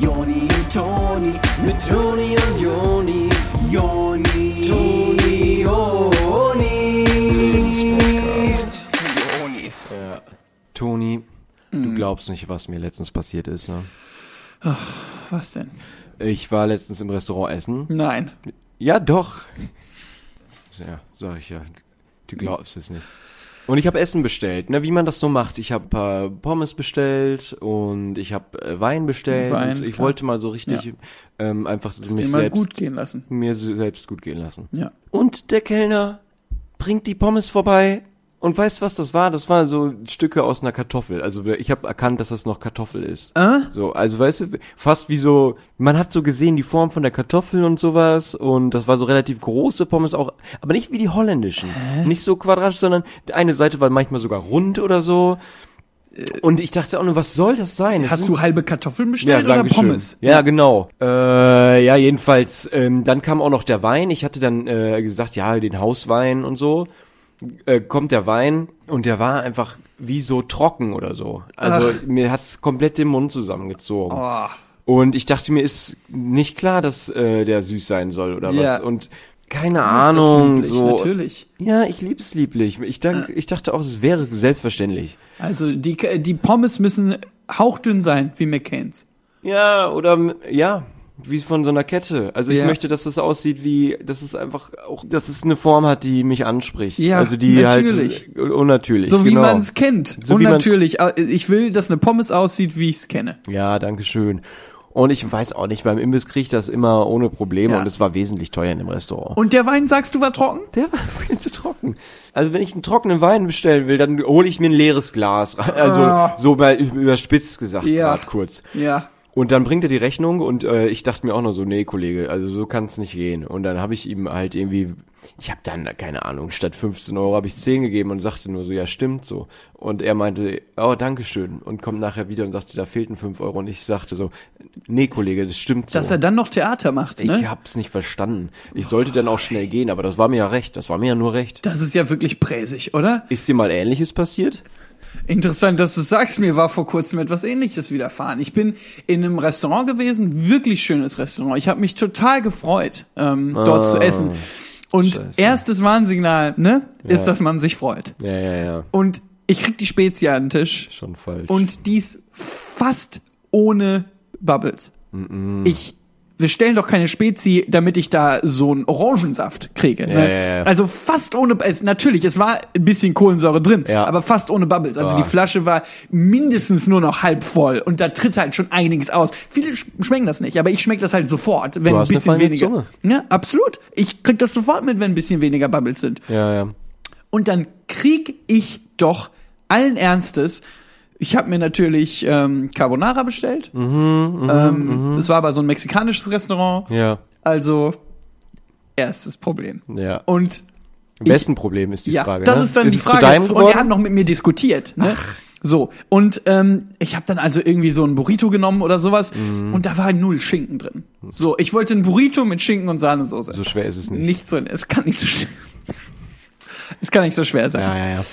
Joni und Toni, mit Toni und Joni, Joni, Toni, Joni. Jonis. Ja. Toni, du glaubst nicht, was mir letztens passiert ist. Ne? Was denn? Ich war letztens im Restaurant essen. Nein. Ja, doch. Ja, sag ich ja. Du glaubst es nicht. Und ich habe Essen bestellt, ne, wie man das so macht. Ich habe äh, Pommes bestellt und ich habe äh, Wein bestellt. Wein, und ich klar. wollte mal so richtig Ja. ähm, einfach Ist mich selbst, gut gehen lassen. mir se- selbst gut gehen lassen. Ja. Und der Kellner bringt die Pommes vorbei und weißt was das war? Das waren so Stücke aus einer Kartoffel. Also ich habe erkannt, dass das noch Kartoffel ist. Äh? So, also weißt du, fast wie so, man hat so gesehen die Form von der Kartoffel und sowas und das war so relativ große Pommes auch, aber nicht wie die holländischen. Nicht so quadratisch, sondern eine Seite war manchmal sogar rund oder so. Und ich dachte auch nur, was soll das sein? Das Hast sind- du halbe Kartoffeln bestellt oder Dankeschön. Pommes? Ja, genau. Äh, ja, jedenfalls, ähm, dann kam auch noch der Wein. Ich hatte dann äh, gesagt, ja, den Hauswein und so. Äh, kommt der Wein und der war einfach wie so trocken oder so. Also Ach. mir hat's komplett den Mund zusammengezogen. Oh. Und ich dachte mir, ist nicht klar, dass äh, der süß sein soll oder Ja. was. Und keine Ahnung. lieblich, so. Natürlich. Ja, ich lieb's lieblich. Ich, dank, ich dachte auch, es wäre selbstverständlich. Also die, die Pommes müssen hauchdünn sein, wie McCain's. Ja, oder ja, wie von so einer Kette. Also ich Ja. möchte, dass es aussieht wie, dass es einfach auch, dass es eine Form hat, die mich anspricht. Ja, also die natürlich. halt unnatürlich. So wie genau. man es kennt. So Und wie man's- natürlich, äh, ich will, dass eine Pommes aussieht, wie ich es kenne. Ja, danke schön. Und ich weiß auch nicht, beim Imbiss kriege ich das immer ohne Probleme Ja. und es war wesentlich teuer in dem Restaurant. Und der Wein, sagst du, war trocken? Der war viel zu trocken. Also wenn ich einen trockenen Wein bestellen will, dann hole ich mir ein leeres Glas. Also Ah. so mal überspitzt gesagt, Ja. grad kurz. Ja. Und dann bringt er die Rechnung und äh, ich dachte mir auch noch so, nee, Kollege, also so kann es nicht gehen. Und dann habe ich ihm halt irgendwie, ich habe dann, keine Ahnung, statt 15 Euro habe ich 10 gegeben und sagte nur so, ja, stimmt so. Und er meinte, oh, Dankeschön. Und kommt nachher wieder und sagte, da fehlten 5 Euro. Und ich sagte so, nee, Kollege, das stimmt so. Dass er dann noch Theater macht, ne? ich hab's nicht verstanden. Ich sollte dann auch schnell gehen, aber das war mir ja recht. Das war mir ja nur recht. Das ist ja wirklich präsig, oder? Ist dir mal Ähnliches passiert? Interessant, dass du sagst, mir war vor kurzem etwas ähnliches widerfahren. Ich bin in einem Restaurant gewesen, wirklich schönes Restaurant. Ich habe mich total gefreut, ähm, dort zu essen. Und Ah, Scheiße. erstes Warnsignal, ne, ist, Ja. dass man sich freut. Ja, ja, ja. Und ich krieg die Spezie an den Tisch Schon falsch. und dies fast ohne Bubbles. Ich, wir stellen doch keine Spezi, damit ich da so einen Orangensaft kriege. Ne? ja, ja. Also fast ohne, es, natürlich, es war ein bisschen Kohlensäure drin, aber fast ohne Bubbles. Also Ah. die Flasche war mindestens nur noch halb voll und da tritt halt schon einiges aus. Viele sch- schmecken das nicht, aber ich schmecke das halt sofort, wenn ein bisschen weniger. Zunge. Ja, absolut. Ich krieg das sofort mit, wenn ein bisschen weniger Bubbles sind. ja, ja. Und dann krieg ich doch allen Ernstes, ich habe mir natürlich ähm, Carbonara bestellt. Mhm, ähm, Das war aber so ein mexikanisches Restaurant. Ja, Also erstes Problem. ja. Und Wessen Problem ist die ja, Frage? das ne? ist dann die es zu Frage. Und er hat noch mit mir diskutiert. Ne? So, und ähm, ich habe dann also irgendwie so ein Burrito genommen oder sowas Mhm. und da war null Schinken drin. So, ich wollte ein Burrito mit Schinken und Sahnesoße. so schwer ist es nicht. Nicht so, es kann nicht so schwer. Es kann nicht so schwer sein. Ja, ja, ja.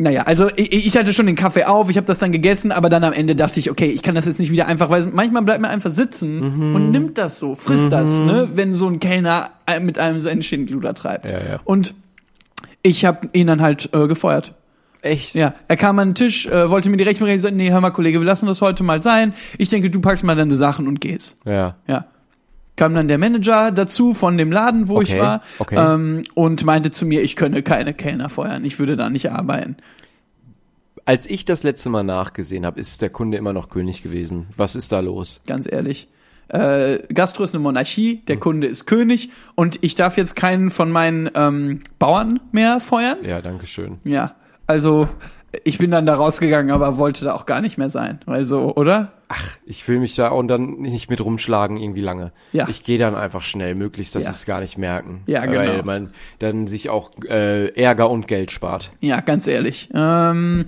Naja, also ich, ich hatte schon den Kaffee auf, ich habe das dann gegessen, aber dann am Ende dachte ich, okay, ich kann das jetzt nicht wieder einfach, weil manchmal bleibt man einfach sitzen Mhm. und nimmt das so, frisst das, ne, wenn so ein Kellner äh, mit einem seinen Schindluder treibt. Ja, ja. Und ich habe ihn dann halt äh, gefeuert. Echt? Ja, er kam an den Tisch, äh, wollte mir die Rechnung rechnen, gesagt, nee, hör mal, Kollege, wir lassen das heute mal sein. Ich denke, du packst mal deine Sachen und gehst. Ja. Ja. Kam dann der Manager dazu von dem Laden, wo ich Okay, war, okay. ähm, und meinte zu mir, ich könne keine Kellner feuern, ich würde da nicht arbeiten. Als ich das letzte Mal nachgesehen habe, ist der Kunde immer noch König gewesen. Was ist da los? ganz ehrlich. Äh, Gastro ist eine Monarchie, der Kunde ist König und ich darf jetzt keinen von meinen ähm, Bauern mehr feuern. Ja, danke schön. Ja, also ich bin dann da rausgegangen, aber wollte da auch gar nicht mehr sein. Also, oder? Ich will mich da und dann nicht mit rumschlagen irgendwie lange. Ja. Ich gehe dann einfach schnell, möglichst, dass Ja. sie es gar nicht merken. Ja, genau. Weil man dann sich auch äh, Ärger und Geld spart. Ja, ganz ehrlich. Ähm,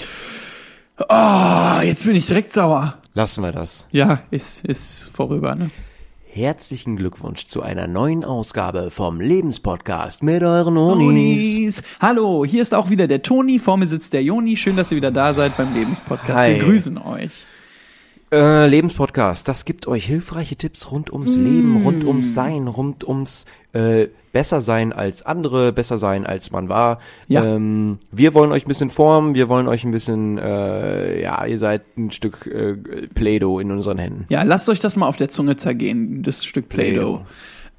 oh, jetzt bin ich direkt sauer. Lassen wir das. Ja, ist, ist vorüber, ne? Herzlichen Glückwunsch zu einer neuen Ausgabe vom Lebenspodcast mit euren. Tonis. Hallo, hier ist auch wieder der Toni, vor mir sitzt der Joni. Schön, dass ihr wieder da seid beim Lebenspodcast. Hi. Wir grüßen euch. Äh, Lebenspodcast, das gibt euch hilfreiche Tipps rund ums Leben, rund ums Sein, rund ums äh, besser sein als andere, besser sein als man war. Ja. Ähm, wir wollen euch ein bisschen formen, wir wollen euch ein bisschen, äh, ja, ihr seid ein Stück äh, Play-Doh in unseren Händen. Ja, lasst euch das mal auf der Zunge zergehen, das Stück Play-Doh. Play-Doh.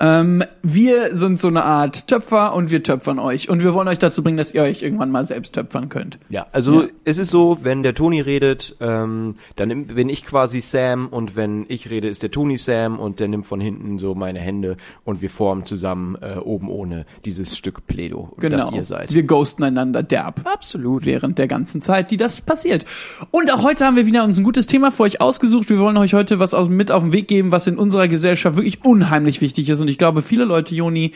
Ähm, wir sind so eine Art Töpfer und wir töpfern euch. Und wir wollen euch dazu bringen, dass ihr euch irgendwann mal selbst töpfern könnt. Ja, also Ja. es ist so, wenn der Toni redet, ähm, dann bin ich quasi Sam und wenn ich rede, ist der Toni Sam und der nimmt von hinten so meine Hände und wir formen zusammen äh, oben ohne dieses Stück Play-Doh, Genau. das ihr seid. Wir ghosten einander derb. Absolut. während der ganzen Zeit, die das passiert. Und auch heute haben wir wieder uns ein gutes Thema für euch ausgesucht. Wir wollen euch heute was aus, mit auf den Weg geben, was in unserer Gesellschaft wirklich unheimlich wichtig ist. Und ich glaube, viele Leute, Joni,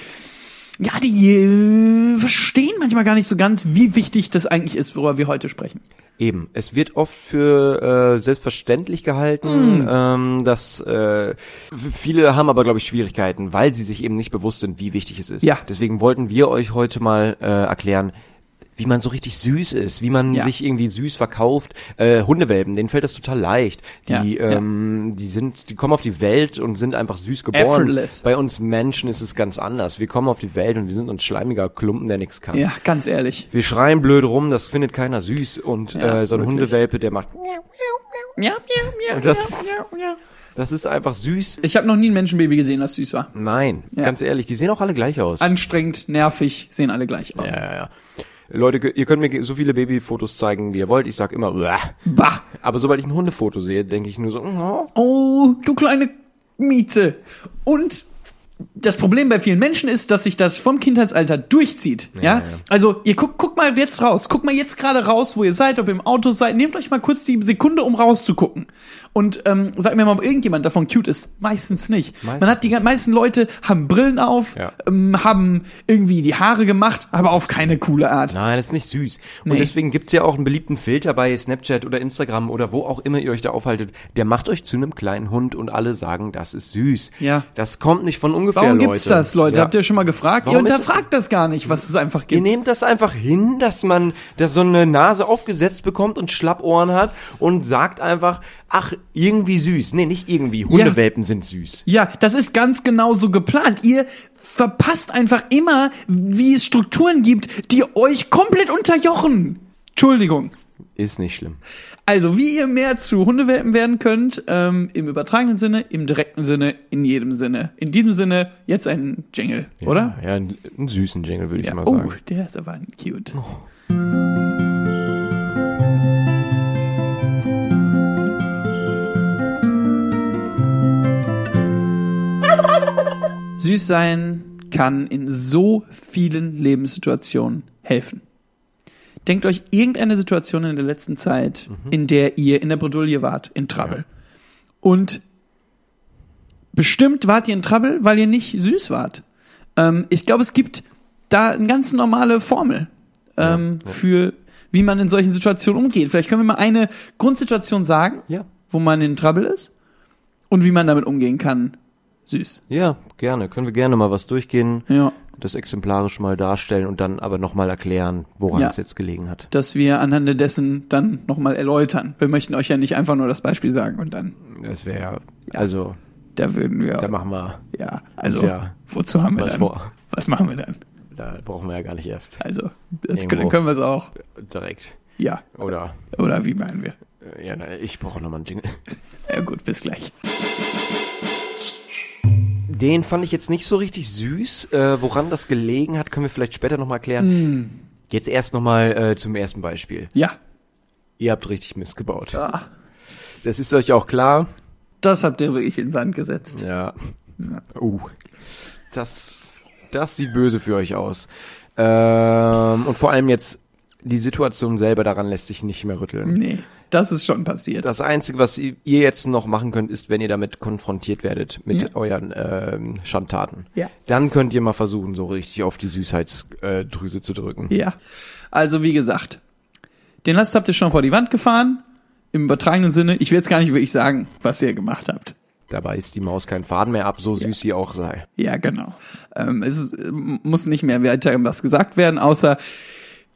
ja, die äh, verstehen manchmal gar nicht so ganz, wie wichtig das eigentlich ist, worüber wir heute sprechen. Eben, es wird oft für äh, selbstverständlich gehalten, Mm. ähm, dass äh, viele haben aber glaube ich Schwierigkeiten, weil sie sich eben nicht bewusst sind, wie wichtig es ist. Ja. Deswegen wollten wir euch heute mal äh, erklären, wie man so richtig süß ist, wie man Ja. sich irgendwie süß verkauft. Äh, Hundewelpen, denen fällt das total leicht. Die, Ja, ja. ähm, die sind, die kommen auf die Welt und sind einfach süß geboren. Effortless. Bei uns Menschen ist es ganz anders. Wir kommen auf die Welt und wir sind ein schleimiger Klumpen, der nichts kann. Ja, ganz ehrlich. Wir schreien blöd rum, das findet keiner süß und Ja, äh, so ein wirklich. Hundewelpe, der macht, Ja, ja, ja, Das- ja, ja, ja. das ist einfach süß. Ich habe noch nie ein Menschenbaby gesehen, das süß war. Nein, Ja. ganz ehrlich, die sehen auch alle gleich aus. Anstrengend, nervig, sehen alle gleich aus. ja, ja, ja. Leute, ihr könnt mir so viele Babyfotos zeigen, wie ihr wollt. Ich sag immer, Bäh. Bah. aber sobald ich ein Hundefoto sehe, denke ich nur so, oh, Oh, du kleine Miete. Und das Problem bei vielen Menschen ist, dass sich das vom Kindheitsalter durchzieht. Ja, ja. also ihr guckt, guckt mal jetzt raus, guckt mal jetzt gerade raus, wo ihr seid, ob ihr im Auto seid. Nehmt euch mal kurz die Sekunde, um rauszugucken und ähm, sagt mir mal, ob irgendjemand davon cute ist. Meistens nicht. Meistens Man hat die meisten Leute haben Brillen auf, Ja. ähm, haben irgendwie die Haare gemacht, aber auf keine coole Art. Nein, das ist nicht süß. Und Nee. deswegen gibt's ja auch einen beliebten Filter bei Snapchat oder Instagram oder wo auch immer ihr euch da aufhaltet. Der macht euch zu einem kleinen Hund und alle sagen, das ist süß. Ja. Das kommt nicht von ungefähr, Warum Leute. gibt's das, Leute? Ja. Habt ihr schon mal gefragt? Warum ihr hinterfragt das gar nicht, was es einfach Ihr gibt. nehmt das einfach hin, dass man da so eine Nase aufgesetzt bekommt und Schlappohren hat und sagt einfach, ach, irgendwie süß. Nee, nicht irgendwie. Hundewelpen sind süß. Ja, das ist ganz genau so geplant. Ihr verpasst einfach immer, wie es Strukturen gibt, die euch komplett unterjochen. Entschuldigung. Ist nicht schlimm. Also, wie ihr mehr zu Hundewelpen werden könnt, ähm, im übertragenen Sinne, im direkten Sinne, in jedem Sinne. In diesem Sinne, jetzt ein Jingle, oder? Ja, einen, einen süßen Jingle, würde ich Ja. mal Oh, sagen. der ist aber cute. Süß sein kann in so vielen Lebenssituationen helfen. Denkt euch irgendeine Situation in der letzten Zeit, in der ihr in der Bredouille wart, in Trouble. Und bestimmt wart ihr in Trouble, weil ihr nicht süß wart. Ähm, ich glaube, es gibt da eine ganz normale Formel ähm, für, wie man in solchen Situationen umgeht. Vielleicht können wir mal eine Grundsituation sagen, Ja. wo man in Trouble ist und wie man damit umgehen kann. Süß. Ja, gerne. Können wir gerne mal was durchgehen, Ja. Das exemplarisch mal darstellen und dann aber nochmal erklären, woran Ja. es jetzt gelegen hat. Dass wir anhand dessen dann nochmal erläutern. Wir möchten euch ja nicht einfach nur das Beispiel sagen und dann, Das wäre ja, also, da würden wir, da machen wir ja, also, Ja. wozu haben wir was dann? vor. Was machen wir dann? Da brauchen wir ja gar nicht erst. Also, das können, können wir es auch. Direkt. Ja. Oder, Oder wie meinen wir? ja, na, ich brauche nochmal einen Jingle. Ja gut, bis gleich. Den fand ich jetzt nicht so richtig süß. Äh, woran das gelegen hat, können wir vielleicht später nochmal erklären. Hm. Jetzt erst nochmal äh, zum ersten Beispiel. Ja. Ihr habt richtig Mist gebaut. Ah, Das ist euch auch klar. Das habt ihr wirklich in Sand gesetzt. Ja. Uh. Das, das sieht böse für euch aus. Ähm, und vor allem jetzt, die Situation selber daran lässt sich nicht mehr rütteln. Nee, das ist schon passiert. Das Einzige, was ihr jetzt noch machen könnt, ist, wenn ihr damit konfrontiert werdet mit Ja. euren ähm, Schandtaten. Ja. Dann könnt ihr mal versuchen, so richtig auf die Süßheitsdrüse zu drücken. ja. Also wie gesagt, den Last habt ihr schon vor die Wand gefahren. Im übertragenen Sinne. Ich will jetzt gar nicht wirklich sagen, was ihr gemacht habt. Dabei ist die Maus kein Faden mehr ab, so süß sie auch sei. Ja, genau. Ähm, es ist, muss nicht mehr weiter was gesagt werden, außer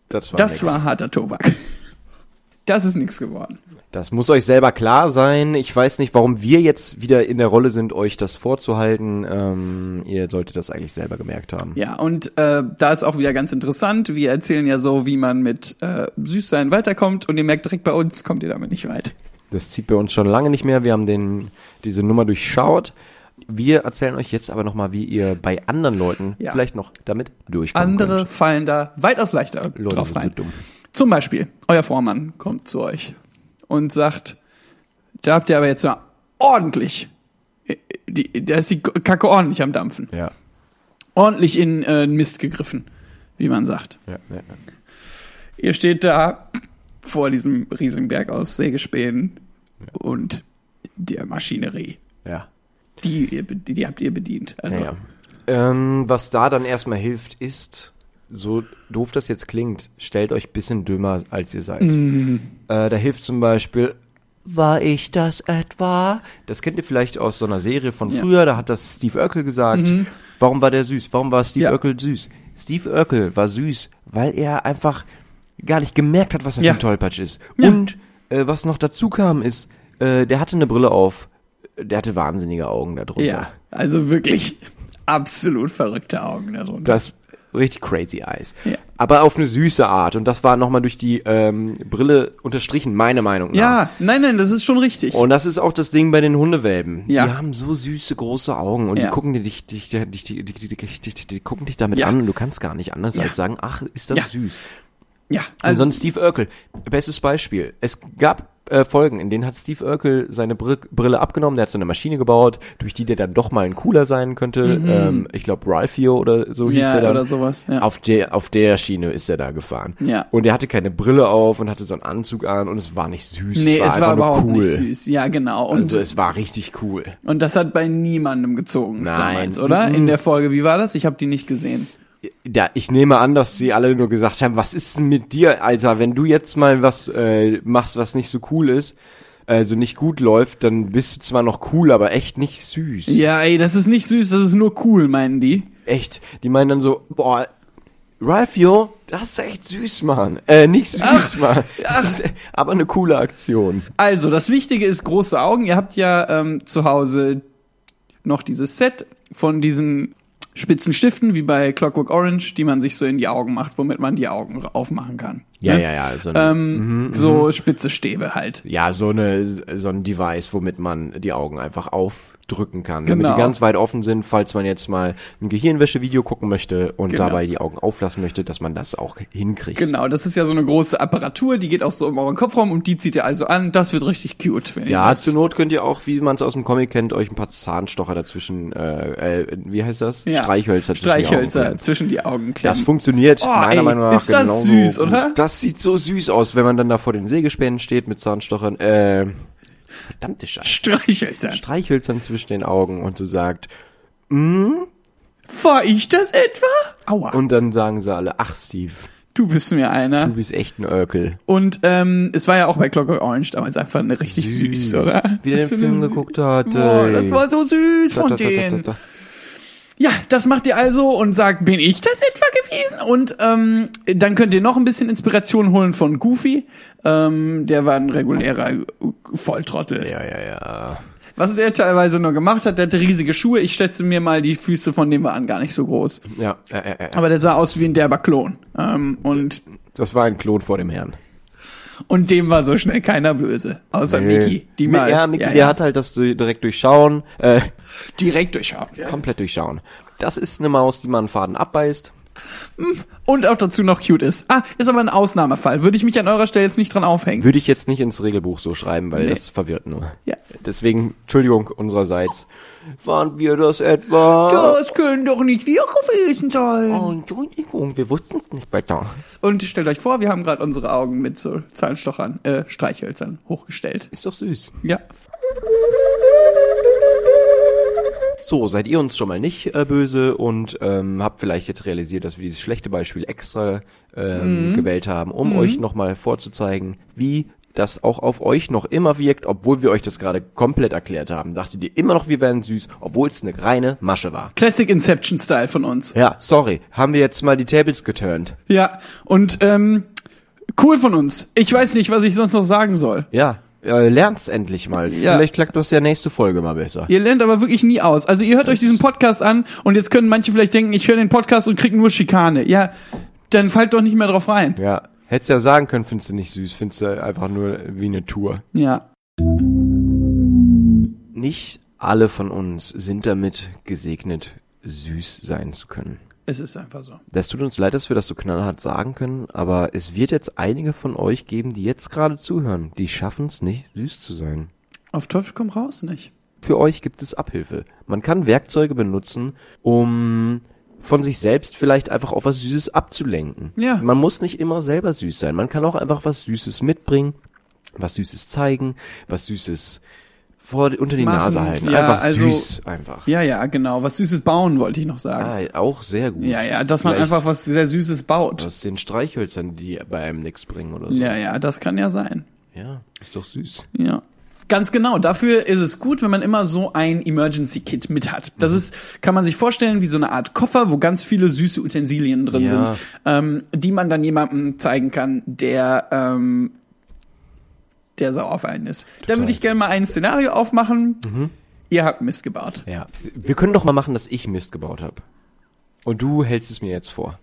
Das war das nix. war harter Tobak. Das ist nichts geworden. Das muss euch selber klar sein. Ich weiß nicht, warum wir jetzt wieder in der Rolle sind, euch das vorzuhalten. Ähm, ihr solltet das eigentlich selber gemerkt haben. Ja, und äh, da ist auch wieder ganz interessant. Wir erzählen ja so, wie man mit äh, Süßsein weiterkommt und ihr merkt direkt bei uns, kommt ihr damit nicht weit. Das zieht bei uns schon lange nicht mehr. Wir haben den, diese Nummer durchschaut. Wir erzählen euch jetzt aber nochmal, wie ihr bei anderen Leuten Ja. vielleicht noch damit durchkommen Andere könnt. fallen da weitaus leichter Leute drauf sind so rein. dumm. Zum Beispiel, euer Vormann kommt zu euch und sagt, da habt ihr aber jetzt mal ordentlich, äh, die, da ist die Kacke ordentlich am Dampfen. Ja. Ordentlich in äh, den Mist gegriffen, wie man sagt. Ja, ja, ja. Ihr steht da vor diesem riesigen Berg aus Sägespänen und der Maschinerie. ja. Die, die, die habt ihr bedient. Also, Ja. Ähm, was da dann erstmal hilft, ist, so doof das jetzt klingt, stellt euch bisschen dümmer, als ihr seid. Mhm. Äh, da hilft zum Beispiel, war ich das etwa? Das kennt ihr vielleicht aus so einer Serie von Ja. Mhm. früher, da hat das Steve Urkel gesagt. Warum war der süß? Warum war Steve Ja. Urkel süß? Steve Urkel war süß, weil er einfach gar nicht gemerkt hat, was er Ja. für ein Tollpatsch ist. Und äh, was noch dazu kam, ist, äh, der hatte eine Brille auf. Der hatte wahnsinnige Augen darunter. ja, also wirklich absolut verrückte Augen darunter. Das richtig crazy eyes. Ja. Aber auf eine süße Art. Und das war nochmal durch die ähm, Brille unterstrichen, meiner Meinung nach. ja, nein, nein, das ist schon richtig. Und das ist auch das Ding bei den Hundewelpen. Ja. Die haben so süße, große Augen und Ja. die gucken dir dich, dich, dich, dich, dich, dich, dich, dich, die gucken dich damit Ja. an und du kannst gar nicht anders Ja. als sagen, ach, ist das Ja. süß. Ja, Also, und sonst Steve Urkel, bestes Beispiel. Es gab äh, Folgen, in denen hat Steve Urkel seine Br Brille abgenommen, der hat so eine Maschine gebaut, durch die der dann doch mal ein cooler sein könnte. Ähm, ich glaube Ralphio oder so hieß Mhm. ja, der dann. oder sowas. Ja. Auf der, auf der Schiene ist er da gefahren. Ja. Und er hatte keine Brille auf und hatte so einen Anzug an und es war nicht süß. nee, es war, einfach nur überhaupt cool. nicht süß. Ja, genau. Und, Also es war richtig cool. und das hat bei niemandem gezogen Nein. damals, oder? In der Folge. Wie war das? Ich habe die nicht gesehen. Ja, ich nehme an, dass sie alle nur gesagt haben, was ist denn mit dir, Alter? Wenn du jetzt mal was äh, machst, was nicht so cool ist, also nicht gut läuft, dann bist du zwar noch cool, aber echt nicht süß. Ja, ey, das ist nicht süß, das ist nur cool, meinen die. Echt. Die meinen dann so, boah, Ralphio, das ist echt süß, Mann. Äh, nicht süß, Mann. Das ist aber eine coole Aktion. Also, das Wichtige ist große Augen. Ihr habt ja ähm, zu Hause noch dieses Set von diesen spitzen Stiften, wie bei Clockwork Orange, die man sich so in die Augen macht, womit man die Augen aufmachen kann. Ja, Ne? ja, ja. So, eine, Ähm, so spitze Stäbe halt. ja, so eine, so ein Device, womit man die Augen einfach aufdrücken kann. Damit Genau. die ganz weit offen sind, falls man jetzt mal ein Gehirnwäsche-Video gucken möchte und Genau. dabei die Augen auflassen möchte, dass man das auch hinkriegt. Genau, das ist ja so eine große Apparatur, die geht auch so um euren Kopfraum und die zieht ihr also an. Das wird richtig cute. Wenn ihr Ja, das, zur Not könnt ihr auch, wie man es aus dem Comic kennt, euch ein paar Zahnstocher dazwischen, äh, äh, wie heißt das? ja, Streichhölzer zwischen die Augen Streichhölzer zwischen die Augen klemmen. Das funktioniert Oh, meiner ey, Meinung nach ist das genauso süß, oder? Das sieht so süß aus, wenn man dann da vor den Sägespänen steht mit Zahnstochern. Äh, verdammte Scheiße. Streichhölzer. Streichhölzern zwischen den Augen und so sagt, War ich das etwa? Aua. und dann sagen sie alle, ach Steve, du bist mir einer. du bist echt ein Örkel. Und ähm, es war ja auch bei Clockwork Orange damals einfach eine richtig süß, oder? Wie der Das den Film geguckt hat. Boah, das war so süß Da, von da, denen. da. Ja, das macht ihr also und sagt, bin ich das etwa gewesen? Und ähm, dann könnt ihr noch ein bisschen Inspiration holen von Goofy. Ähm, der war ein regulärer Volltrottel. Ja, ja, ja. Was der teilweise nur gemacht hat, der hatte riesige Schuhe. Ich schätze mir mal, die Füße von dem waren gar nicht so groß. Ja, ja, ja, ja. Aber der sah aus wie ein derber Klon. Ähm, und, Das war ein Klon vor dem Herrn. Und dem war so schnell keiner böse. Außer Mickey. Die Mi- mal, ja, Mickey, der hat halt das direkt durchschauen, äh, direkt durchschauen. komplett durchschauen. Das ist eine Maus, die man Faden abbeißt. Und auch dazu noch cute ist. Ah, ist aber ein Ausnahmefall. Würde ich mich an eurer Stelle jetzt nicht dran aufhängen. Würde ich jetzt nicht ins Regelbuch so schreiben, weil Nee. das verwirrt nur. Ja. Deswegen, Entschuldigung unsererseits. Waren wir das etwa? Das können doch nicht wir gewesen sein. Oh, Entschuldigung, wir wussten es nicht besser. Und stellt euch vor, wir haben gerade unsere Augen mit so Zahnstochern, äh, Streichhölzern hochgestellt. Ist doch süß. Ja. So, seid ihr uns schon mal nicht äh, böse und ähm, habt vielleicht jetzt realisiert, dass wir dieses schlechte Beispiel extra ähm, gewählt haben, um euch nochmal vorzuzeigen, wie das auch auf euch noch immer wirkt, obwohl wir euch das gerade komplett erklärt haben. Dachtet ihr immer noch, wir wären süß, obwohl es eine reine Masche war. Classic Inception Style von uns. Ja, sorry, haben wir jetzt mal die Tables geturnt. Ja. Und ähm, Cool von uns. Ich weiß nicht, was ich sonst noch sagen soll. Ja, äh, lernt's endlich mal. Ja. Vielleicht klappt das ja nächste Folge mal besser. Ihr lernt aber wirklich nie aus. Also ihr hört euch diesen Podcast an und jetzt können manche vielleicht denken, ich höre den Podcast und krieg nur Schikane. Ja, dann fallt doch nicht mehr drauf rein. Ja, hättest ja sagen können, findest du nicht süß, findest du einfach nur wie eine Tour. Ja. Nicht alle von uns sind damit gesegnet, süß sein zu können. Es ist einfach so. Das tut uns leid, dass wir das so knallhart sagen können, aber es wird jetzt einige von euch geben, die jetzt gerade zuhören, die schaffen es nicht, süß zu sein. Auf Teufel komm raus nicht. Für euch gibt es Abhilfe. Man kann Werkzeuge benutzen, um von sich selbst vielleicht einfach auf was Süßes abzulenken. Ja. Man muss nicht immer selber süß sein. Man kann auch einfach was Süßes mitbringen, was Süßes zeigen, was Süßes vor, unter die Machen. Nase halten. Ja, einfach also- süß, einfach. Ja, ja, genau. Was Süßes bauen, wollte ich noch sagen. Ah, auch sehr gut. Ja, ja, dass man Vielleicht einfach was sehr Süßes baut. aus den Streichhölzern, die bei einem nichts bringen oder so. Ja, ja, das kann ja sein. ja ist doch süß. Ja. Ganz genau. Dafür ist es gut, wenn man immer so ein Emergency Kit mit hat. Das ist, kann man sich vorstellen, wie so eine Art Koffer, wo ganz viele süße Utensilien drin Ja. sind, ähm, die man dann jemandem zeigen kann, der, ähm, der sauer auf einen ist. Da würde ich gerne mal ein Szenario aufmachen. Ihr habt Mist gebaut. Ja. Wir können doch mal machen, dass ich Mist gebaut habe. Und du hältst es mir jetzt vor.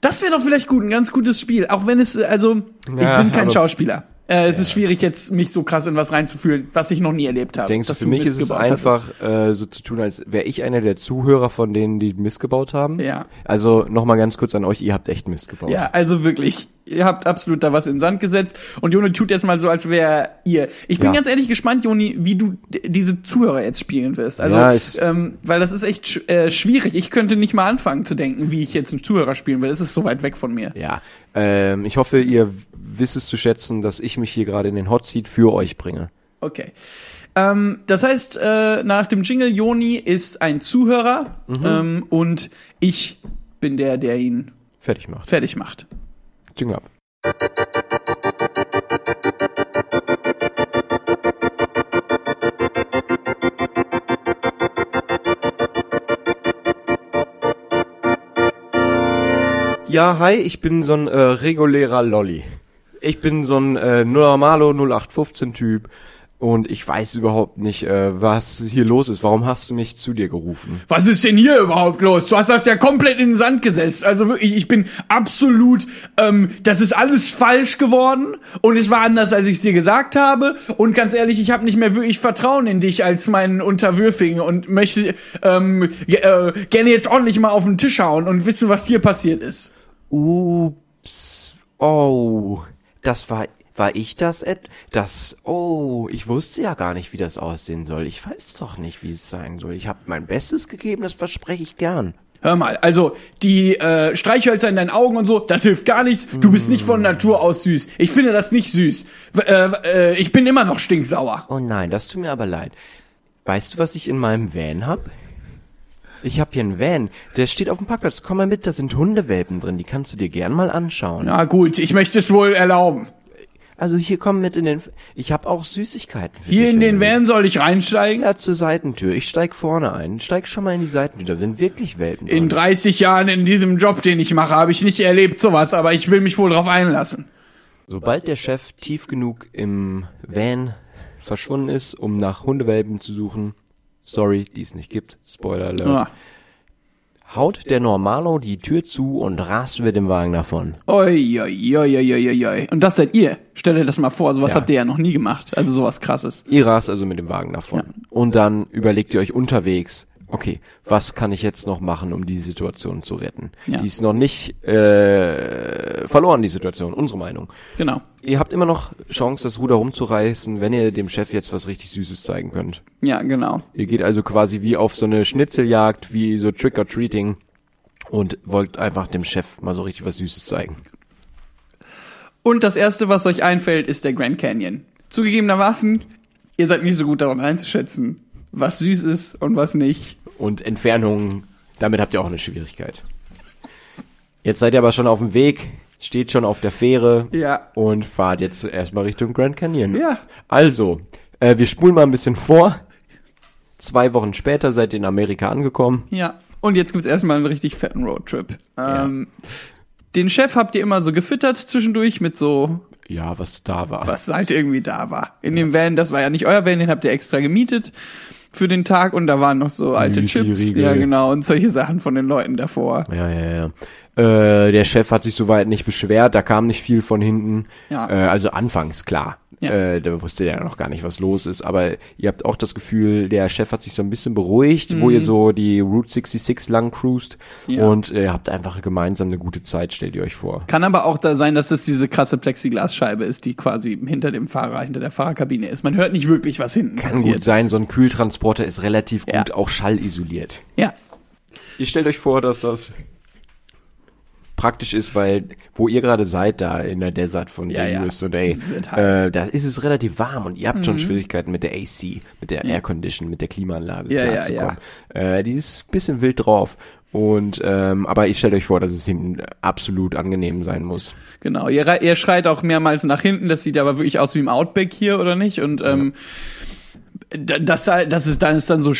Das wäre doch vielleicht gut, ein ganz gutes Spiel. Auch wenn es, also, ich Ja, bin kein Schauspieler. Äh, es ist schwierig, jetzt mich so krass in was reinzufühlen, was ich noch nie erlebt habe. Denkst du, für mich Mist ist es einfach äh, so zu tun, als wäre ich einer der Zuhörer von denen, die Mist gebaut haben? Ja. Also nochmal ganz kurz an euch, ihr habt echt Mist gebaut. Ja, also wirklich, ihr habt absolut da was in den Sand gesetzt und Joni tut jetzt mal so, als wäre ihr. Ich bin Ja. ganz ehrlich gespannt, Joni, wie du diese Zuhörer jetzt spielen wirst. Also, Ja, ähm, weil das ist echt sch äh, schwierig. Ich könnte nicht mal anfangen zu denken, wie ich jetzt einen Zuhörer spielen will. Es ist so weit weg von mir. Ja. Ähm, ich hoffe, ihr wisst es zu schätzen, dass ich mich hier gerade in den Hot Seat für euch bringe. Okay. Ähm, das heißt, äh, nach dem Jingle, Joni ist ein Zuhörer Mhm. ähm, und ich bin der, der ihn Fertig macht. fertig macht. Jingle ab. Ja, hi, ich bin so ein äh, regulärer Lolli. Ich bin so ein äh, normalo 0815-Typ und ich weiß überhaupt nicht, äh, was hier los ist. Warum hast du mich zu dir gerufen? Was ist denn hier überhaupt los? Du hast das ja komplett in den Sand gesetzt. Also wirklich, ich bin absolut, ähm, das ist alles falsch geworden und es war anders, als ich es dir gesagt habe. Und ganz ehrlich, ich habe nicht mehr wirklich Vertrauen in dich als meinen Unterwürfigen und möchte ähm, äh, gerne jetzt ordentlich mal auf den Tisch hauen und wissen, was hier passiert ist. Ups. Oh. Das war, war ich das, Ed? Das, oh, ich wusste ja gar nicht, wie das aussehen soll. Ich weiß doch nicht, wie es sein soll. Ich habe mein Bestes gegeben, das verspreche ich gern. Hör mal, also die äh, Streichhölzer in deinen Augen und so, das hilft gar nichts. Du bist nicht von Natur aus süß. Ich finde das nicht süß. W äh, äh, ich bin immer noch stinksauer. Oh nein, das tut mir aber leid. Weißt du, was ich in meinem Van hab? Ich hab hier einen Van, der steht auf dem Parkplatz. Komm mal mit, da sind Hundewelpen drin, die kannst du dir gern mal anschauen. Na gut, ich möchte es wohl erlauben. Also hier komm mit in den... Ich hab auch Süßigkeiten für Hier dich, in den Van soll ich reinsteigen? Ja, zur Seitentür. Ich steig vorne ein. Steig schon mal in die Seitentür. Da sind wirklich Welpen In drin. 30 Jahren in diesem Job, den ich mache, habe ich nicht erlebt sowas, aber ich will mich wohl drauf einlassen. Sobald der Chef tief genug im Van verschwunden ist, um nach Hundewelpen zu suchen, sorry, die es nicht gibt, Spoiler alert, Ah. haut der Normalo die Tür zu und rast mit dem Wagen davon. Oi, oi, oi, oi, oi, oi. Und das seid ihr. Stellt euch das mal vor, sowas Ja. habt ihr ja noch nie gemacht. Also sowas krasses. Ihr rast also mit dem Wagen davon. Und dann überlegt ihr euch unterwegs, okay, was kann ich jetzt noch machen, um die Situation zu retten? Ja. Die ist noch nicht äh, verloren, die Situation, unsere Meinung. Genau. Ihr habt immer noch Chance, das Ruder rumzureißen, wenn ihr dem Chef jetzt was richtig Süßes zeigen könnt. Ja, genau. Ihr geht also quasi wie auf so eine Schnitzeljagd, wie so Trick-or-Treating und wollt einfach dem Chef mal so richtig was Süßes zeigen. Und das erste, was euch einfällt, ist der Grand Canyon. Zugegebenermaßen, ihr seid nicht so gut daran einzuschätzen, was süß ist und was nicht. Und Entfernungen, damit habt ihr auch eine Schwierigkeit. Jetzt seid ihr aber schon auf dem Weg, steht schon auf der Fähre Ja. und fahrt jetzt erstmal Richtung Grand Canyon. Ja. Also, äh, wir spulen mal ein bisschen vor. Zwei Wochen später seid ihr in Amerika angekommen. Ja. Und jetzt gibt's erstmal einen richtig fetten Roadtrip. Ähm, Den Chef habt ihr immer so gefüttert zwischendurch mit so, Ja, was da war. was halt irgendwie da war. In dem Van, das war ja nicht euer Van, den habt ihr extra gemietet für den Tag und da waren noch so alte Chips. Müsli-Riegel. Ja, genau, und solche Sachen von den Leuten davor. Ja, ja, ja. Äh, der Chef hat sich soweit nicht beschwert, da kam nicht viel von hinten. Ja. Äh, also anfangs, klar. Ja. Äh, da wusste der noch gar nicht, was los ist. Aber ihr habt auch das Gefühl, der Chef hat sich so ein bisschen beruhigt, wo ihr so die Route 66 lang cruist. Mhm. Ja. Und ihr habt einfach gemeinsam eine gute Zeit, stellt ihr euch vor. Kann aber auch da sein, dass das diese krasse Plexiglasscheibe ist, die quasi hinter dem Fahrer, hinter der Fahrerkabine ist. Man hört nicht wirklich, was hinten Kann passiert. gut sein, so ein Kühltransporter ist relativ Ja. gut auch schallisoliert. Ja. Ihr stellt euch vor, dass das praktisch ist, weil wo ihr gerade seid, da in der Desert von Ja, ja. USA, heiß. äh, da ist es relativ warm und ihr habt Mhm. schon Schwierigkeiten mit der AC, mit der Air Condition, mit der Klimaanlage Ja, ja, klarzukommen. Äh, die ist ein bisschen wild drauf. Und ähm, aber ich stellt euch vor, dass es hinten absolut angenehm sein muss. Genau, ihr, ihr schreit auch mehrmals nach hinten, das sieht aber wirklich aus wie im Outback hier, oder nicht? Und ähm, da- das, da- das ist dann ist dann so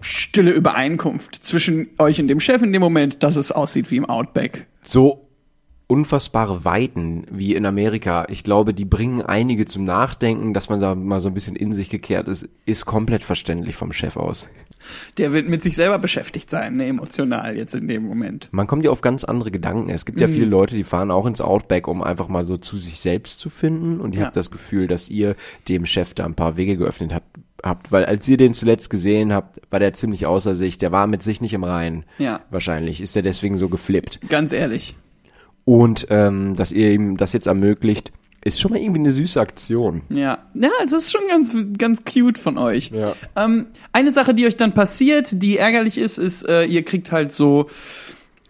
stille Übereinkunft zwischen euch und dem Chef in dem Moment, dass es aussieht wie im Outback. so unfassbare Weiten wie in Amerika. Ich glaube, die bringen einige zum Nachdenken, dass man da mal so ein bisschen in sich gekehrt ist, ist komplett verständlich vom Chef aus. Der wird mit sich selber beschäftigt sein, ne, emotional jetzt in dem Moment. Man kommt ja auf ganz andere Gedanken. Es gibt ja Mhm. viele Leute, die fahren auch ins Outback, um einfach mal so zu sich selbst zu finden. Und ich Ja. habe das Gefühl, dass ihr dem Chef da ein paar Wege geöffnet habt, habt, weil als ihr den zuletzt gesehen habt, war der ziemlich außer sich. Der war mit sich nicht im Reinen. Ja. Wahrscheinlich ist er deswegen so geflippt. Ganz ehrlich. Und ähm, dass ihr ihm das jetzt ermöglicht, ist schon mal irgendwie eine süße Aktion. Ja, ja, es ist schon ganz, ganz cute von euch. Ja. Ähm, eine Sache, die euch dann passiert, die ärgerlich ist, ist, äh, ihr kriegt halt so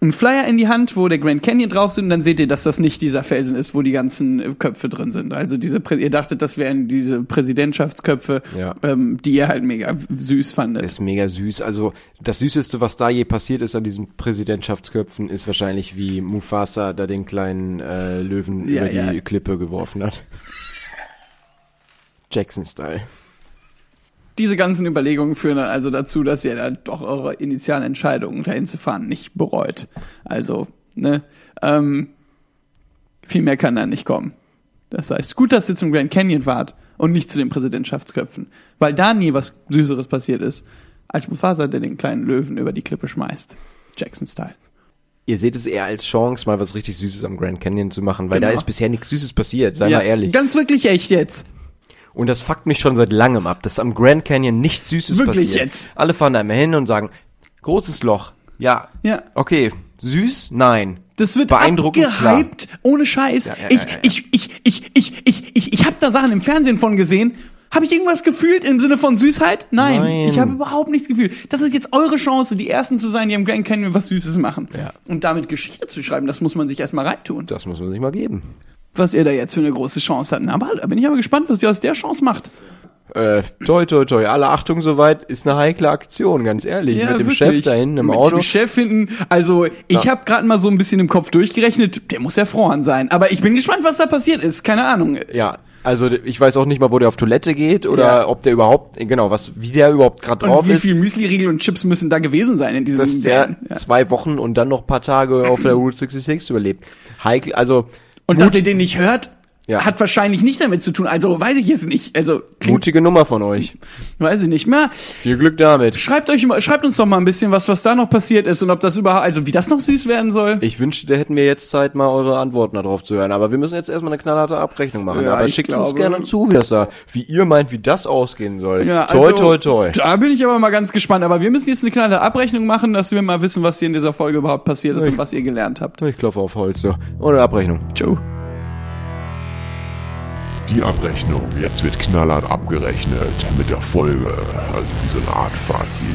einen Flyer in die Hand, wo der Grand Canyon drauf sind, und dann seht ihr, dass das nicht dieser Felsen ist, wo die ganzen äh, Köpfe drin sind. Also diese, Prä ihr dachtet, das wären diese Präsidentschaftsköpfe, Ja. ähm, die ihr halt mega süß fandet. Ist mega süß. Also das Süßeste, was da je passiert ist an diesen Präsidentschaftsköpfen, ist wahrscheinlich wie Mufasa da den kleinen äh, Löwen Ja, über die ja. Klippe geworfen hat. Jackson-Style. Diese ganzen Überlegungen führen dann also dazu, dass ihr dann doch eure initialen Entscheidungen, dahin zu fahren, nicht bereut. Also, ne, ähm, viel mehr kann da nicht kommen. Das heißt, gut, dass ihr zum Grand Canyon wart und nicht zu den Präsidentschaftsköpfen, weil da nie was Süßeres passiert ist, als Mufasa, der den kleinen Löwen über die Klippe schmeißt. Jackson-Style. Ihr seht es eher als Chance, mal was richtig Süßes am Grand Canyon zu machen, weil da Genau. ist bisher nichts Süßes passiert, sei mal ehrlich. Ganz wirklich echt jetzt. Und das fuckt mich schon seit langem ab, dass am Grand Canyon nichts Süßes Wirklich passiert. jetzt? Alle fahren da immer hin und sagen, großes Loch, ja. Ja. Okay, süß? Nein. Das wird Beeindruckend, abgehypt, ohne Scheiß. Ja, ja, ich, ja. ich, ich, ich, ich, ich, ich, ich habe da Sachen im Fernsehen von gesehen. Habe ich irgendwas gefühlt im Sinne von Süßheit? Nein, Nein. ich habe überhaupt nichts gefühlt. Das ist jetzt eure Chance, die ersten zu sein, die am Grand Canyon was Süßes machen. Ja. Und damit Geschichte zu schreiben, das muss man sich erstmal reintun. Das muss man sich mal geben. Was ihr da jetzt für eine große Chance habt. Aber da bin ich aber gespannt, was ihr aus der Chance macht. Äh, toi, toi, toi, alle Achtung soweit, ist eine heikle Aktion, ganz ehrlich. Mit dem wirklich. Chef da hinten im Mit Auto. dem Chef hinten. Also, ich Ja. habe gerade mal so ein bisschen im Kopf durchgerechnet. Der muss erfroren sein. Aber ich bin gespannt, was da passiert ist. Keine Ahnung. Ja, also ich weiß auch nicht mal, wo der auf Toilette geht oder Ja. ob der überhaupt, genau, was, wie der überhaupt gerade Und drauf wie ist. viel Müsli-Riegel und Chips müssen da gewesen sein in diesem dass der? Ja. zwei Wochen und dann noch ein paar Tage auf der Route 66 überlebt. Heikel, also Und Mut- dass ihr den nicht hört, Ja. hat wahrscheinlich nicht damit zu tun. Also weiß ich jetzt nicht. Also klingt, mutige Nummer von euch. weiß ich nicht mehr. Viel Glück damit. Schreibt euch, mal- schreibt uns doch mal ein bisschen was, was da noch passiert ist und ob das überhaupt, also wie das noch süß werden soll. Ich wünschte, da hätten wir jetzt Zeit, mal eure Antworten darauf zu hören. Aber wir müssen jetzt erstmal eine knallharte Abrechnung machen. Ja, Aber ich schickt uns glaube- gerne zu, wie das da, wie ihr meint, wie das ausgehen soll. Ja, toi, also, toi, toi. Da bin ich aber mal ganz gespannt. Aber wir müssen jetzt eine kleine Abrechnung machen, dass wir mal wissen, was hier in dieser Folge überhaupt passiert ist Ich- und was ihr gelernt habt. Ich klopfe auf Holz, so. Ohne Abrechnung. Ciao. Die Abrechnung. Jetzt wird knallhart abgerechnet mit der Folge. Also wie so eine Art Fazit.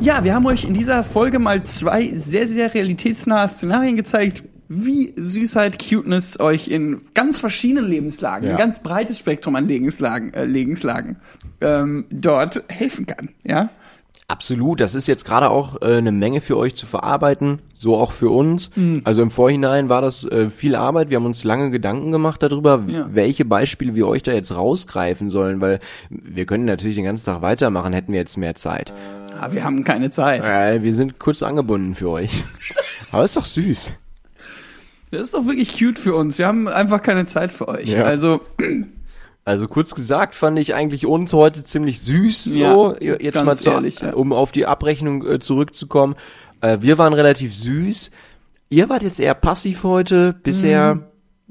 Ja, wir haben euch in dieser Folge mal zwei sehr, sehr realitätsnahe Szenarien gezeigt, wie Süßheit, Cuteness euch in ganz verschiedenen Lebenslagen, Ja. ein ganz breites Spektrum an Lebenslagen, äh, Lebenslagen ähm, dort helfen kann. Ja, Absolut, das ist jetzt gerade auch äh, eine Menge für euch zu verarbeiten, so auch für uns. Also im Vorhinein war das äh, viel Arbeit, wir haben uns lange Gedanken gemacht darüber, Ja. welche Beispiele wir euch da jetzt rausgreifen sollen, weil wir können natürlich den ganzen Tag weitermachen, hätten wir jetzt mehr Zeit. Ah, wir haben keine Zeit. Äh, wir sind kurz angebunden für euch. Aber ist doch süß. Das ist doch wirklich cute für uns. Wir haben einfach keine Zeit für euch. Ja. Also, Also kurz gesagt fand ich eigentlich uns heute ziemlich süß, Ja, so jetzt mal zu, ehrlich, ja. um auf die Abrechnung äh, zurückzukommen. Äh, wir waren relativ süß. Ihr wart jetzt eher passiv heute bisher. Mhm.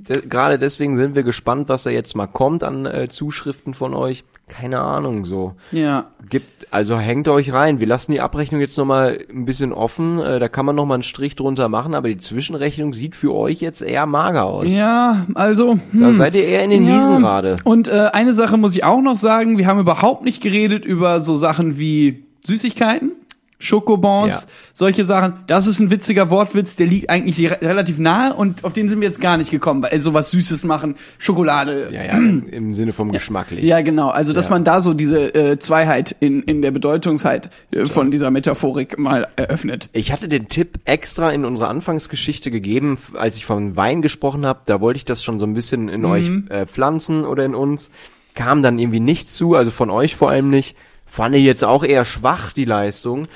De Gerade deswegen sind wir gespannt, was da jetzt mal kommt an äh, Zuschriften von euch. Keine Ahnung, so. ja. Gibt, also hängt euch rein. Wir lassen die Abrechnung jetzt nochmal ein bisschen offen. Äh, da kann man nochmal einen Strich drunter machen, aber die Zwischenrechnung sieht für euch jetzt eher mager aus. Ja, also. Da hm. seid ihr eher in den Ja. Miesen gerade. Und äh, eine Sache muss ich auch noch sagen, wir haben überhaupt nicht geredet über so Sachen wie Süßigkeiten. Schokobons, Ja. solche Sachen. Das ist ein witziger Wortwitz, der liegt eigentlich re- relativ nahe und auf den sind wir jetzt gar nicht gekommen, weil sowas Süßes machen, Schokolade. Ja, ja, im Sinne vom geschmacklich. Ja, genau. Also, dass Ja. man da so diese äh, Zweiheit in, in der Bedeutungsheit äh, von dieser Metaphorik mal eröffnet. Ich hatte den Tipp extra in unserer Anfangsgeschichte gegeben, als ich von Wein gesprochen habe. Da wollte ich das schon so ein bisschen in euch äh, pflanzen oder in uns. Kam dann irgendwie nicht zu, also von euch vor allem nicht. Fand ich jetzt auch eher schwach, die Leistung.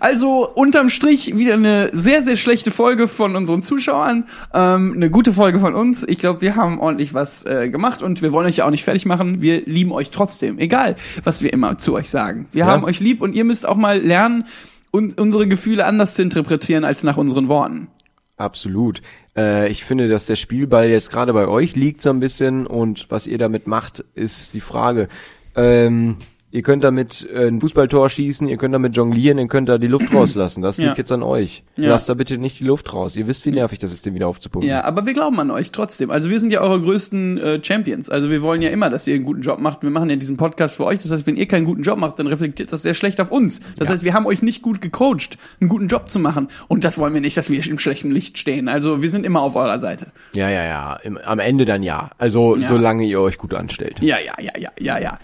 Also unterm Strich wieder eine sehr, sehr schlechte Folge von unseren Zuschauern. Ähm, eine gute Folge von uns. Ich glaube, wir haben ordentlich was äh, gemacht und wir wollen euch ja auch nicht fertig machen. Wir lieben euch trotzdem. Egal, was wir immer zu euch sagen. Wir Ja. haben euch lieb und ihr müsst auch mal lernen, un unsere Gefühle anders zu interpretieren als nach unseren Worten. Absolut. Äh, ich finde, dass der Spielball jetzt gerade bei euch liegt so ein bisschen und was ihr damit macht, ist die Frage. Ähm, ihr könnt damit äh, ein Fußballtor schießen, ihr könnt damit jonglieren, ihr könnt da die Luft rauslassen. Das Ja. liegt jetzt an euch. Ja. Lasst da bitte nicht die Luft raus. Ihr wisst, wie nervig das ist, den wieder aufzupumpen. Ja, aber wir glauben an euch trotzdem. Also wir sind ja eure größten äh, Champions. Also wir wollen ja immer, dass ihr einen guten Job macht. Wir machen ja diesen Podcast für euch. Das heißt, wenn ihr keinen guten Job macht, dann reflektiert das sehr schlecht auf uns. Das heißt, wir haben euch nicht gut gecoacht, einen guten Job zu machen. Und das wollen wir nicht, dass wir im schlechten Licht stehen. Also wir sind immer auf eurer Seite. Ja, ja, ja. Im, am Ende dann ja. Also Ja. solange ihr euch gut anstellt. Ja, ja, ja, ja, ja, ja.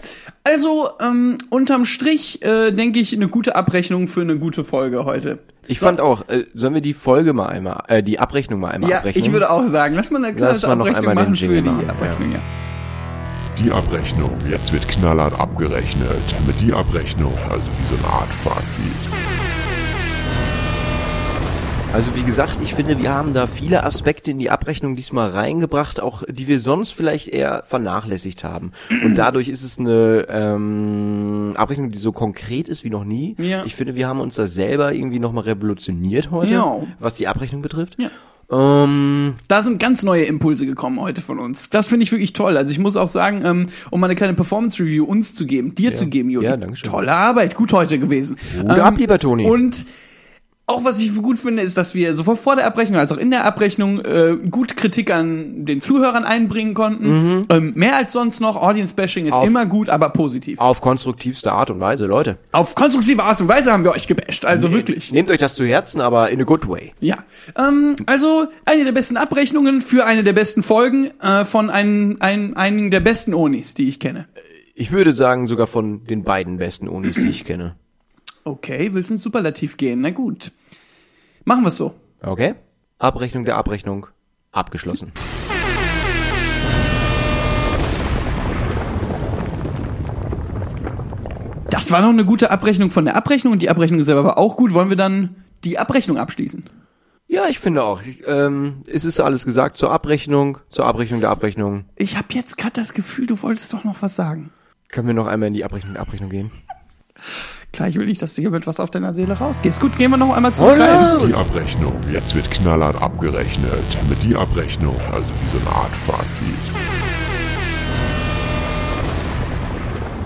Also ähm, unterm Strich äh, denke ich eine gute Abrechnung für eine gute Folge heute. Ich fand auch, äh, sollen wir die Folge mal einmal, äh, die Abrechnung mal einmal Ja, abrechnen? ich würde auch sagen, lass mal eine kleine Lass Abrechnung einmal den machen für Jingle die machen, ja. Abrechnung. Ja. Die Abrechnung. Jetzt wird knallhart abgerechnet. Mit die Abrechnung, also wie so eine Art Fazit. Also wie gesagt, ich finde, wir haben da viele Aspekte in die Abrechnung diesmal reingebracht, auch die wir sonst vielleicht eher vernachlässigt haben. Und dadurch ist es eine ähm, Abrechnung, die so konkret ist wie noch nie. Ja. Ich finde, wir haben uns da selber irgendwie nochmal revolutioniert heute, Ja. was die Abrechnung betrifft. Ja. Ähm, Da sind ganz neue Impulse gekommen heute von uns. Das finde ich wirklich toll. Also ich muss auch sagen, ähm, um mal eine kleine Performance-Review uns zu geben, dir zu geben, Juli. Ja, danke schön. Tolle Arbeit, gut heute gewesen. Ähm, Hut ab, lieber Toni. Und auch was ich gut finde, ist, dass wir sowohl vor der Abrechnung als auch in der Abrechnung äh, gut Kritik an den Zuhörern einbringen konnten. Ähm, mehr als sonst noch. Audience-Bashing ist Mhm. Auf- immer gut, aber positiv. auf konstruktivste Art und Weise, Leute. Auf konstruktive Art und Weise haben wir euch gebasht. Also wirklich. Nehmt euch das zu Herzen, aber in a good way. Ja, ähm, also eine der besten Abrechnungen für eine der besten Folgen äh, von ein, ein, einigen der besten Onis, die ich kenne. Ich würde sagen, sogar von den beiden besten Unis, die ich kenne. Okay, willst ins Superlativ gehen? Na gut. Machen wir so. Okay? Abrechnung der Abrechnung. Abgeschlossen. Das war noch eine gute Abrechnung von der Abrechnung und die Abrechnung selber war auch gut. Wollen wir dann die Abrechnung abschließen? Ja, ich finde auch. Ich, ähm, es ist alles gesagt zur Abrechnung, zur Abrechnung der Abrechnung. Ich habe jetzt gerade das Gefühl, du wolltest doch noch was sagen. Können wir noch einmal in die Abrechnung der Abrechnung gehen? Klar, ich will nicht, dass du hier mit was auf deiner Seele rausgehst. Gut, gehen wir noch einmal zurück rein. Die Abrechnung. Jetzt wird knallhart abgerechnet. Mit die Abrechnung, also wie so eine Art Fazit.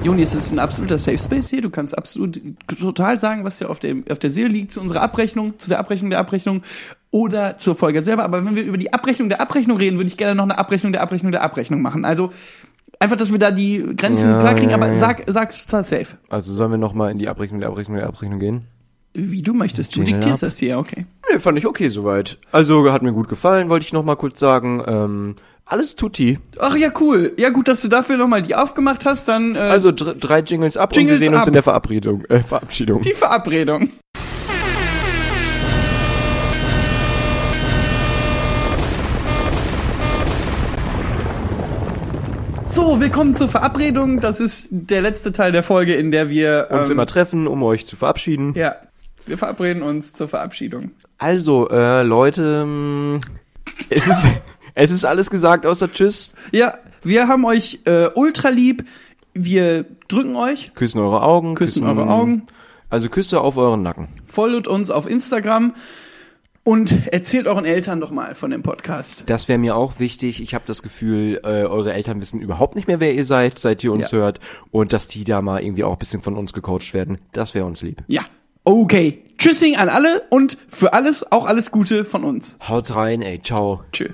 Joni, es ist ein absoluter Safe Space hier. Du kannst absolut total sagen, was dir auf der, auf der Seele liegt zu unserer Abrechnung, zu der Abrechnung der Abrechnung oder zur Folge selber. Aber wenn wir über die Abrechnung der Abrechnung reden, würde ich gerne noch eine Abrechnung der Abrechnung der Abrechnung machen. Also einfach, dass wir da die Grenzen Ja, klar kriegen, aber ja, ja. sag, sag's total safe. Also sollen wir noch mal in die Abrechnung der Abrechnung der Abrechnung gehen? Wie du möchtest. Du diktierst das hier, okay. Nee, fand ich okay soweit. Also hat mir gut gefallen, wollte ich noch mal kurz sagen. Ähm, Alles tutti. Ach ja, cool. Ja, gut, dass du dafür nochmal die aufgemacht hast, dann äh, Also dr drei Jingles ab Jingles und wir sehen uns ab. in der Verabredung, äh, Verabschiedung. die Verabredung. So, willkommen zur Verabredung. Das ist der letzte Teil der Folge, in der wir uns ähm, immer treffen, um euch zu verabschieden. Ja, wir verabreden uns zur Verabschiedung. Also, äh, Leute, mh, es ist, es ist alles gesagt außer Tschüss. Ja, wir haben euch äh, ultra lieb. Wir drücken euch, Küssen eure Augen. küssen eure Augen, Also Küsse auf euren Nacken. folgt uns auf Instagram und erzählt euren Eltern doch mal von dem Podcast. Das wäre mir auch wichtig. Ich habe das Gefühl, äh, eure Eltern wissen überhaupt nicht mehr, wer ihr seid, seit ihr uns Ja. hört. Und dass die da mal irgendwie auch ein bisschen von uns gecoacht werden. Das wäre uns lieb. Ja, okay. Tschüssing an alle und für alles auch alles Gute von uns. Haut rein, ey. Ciao. Tschö.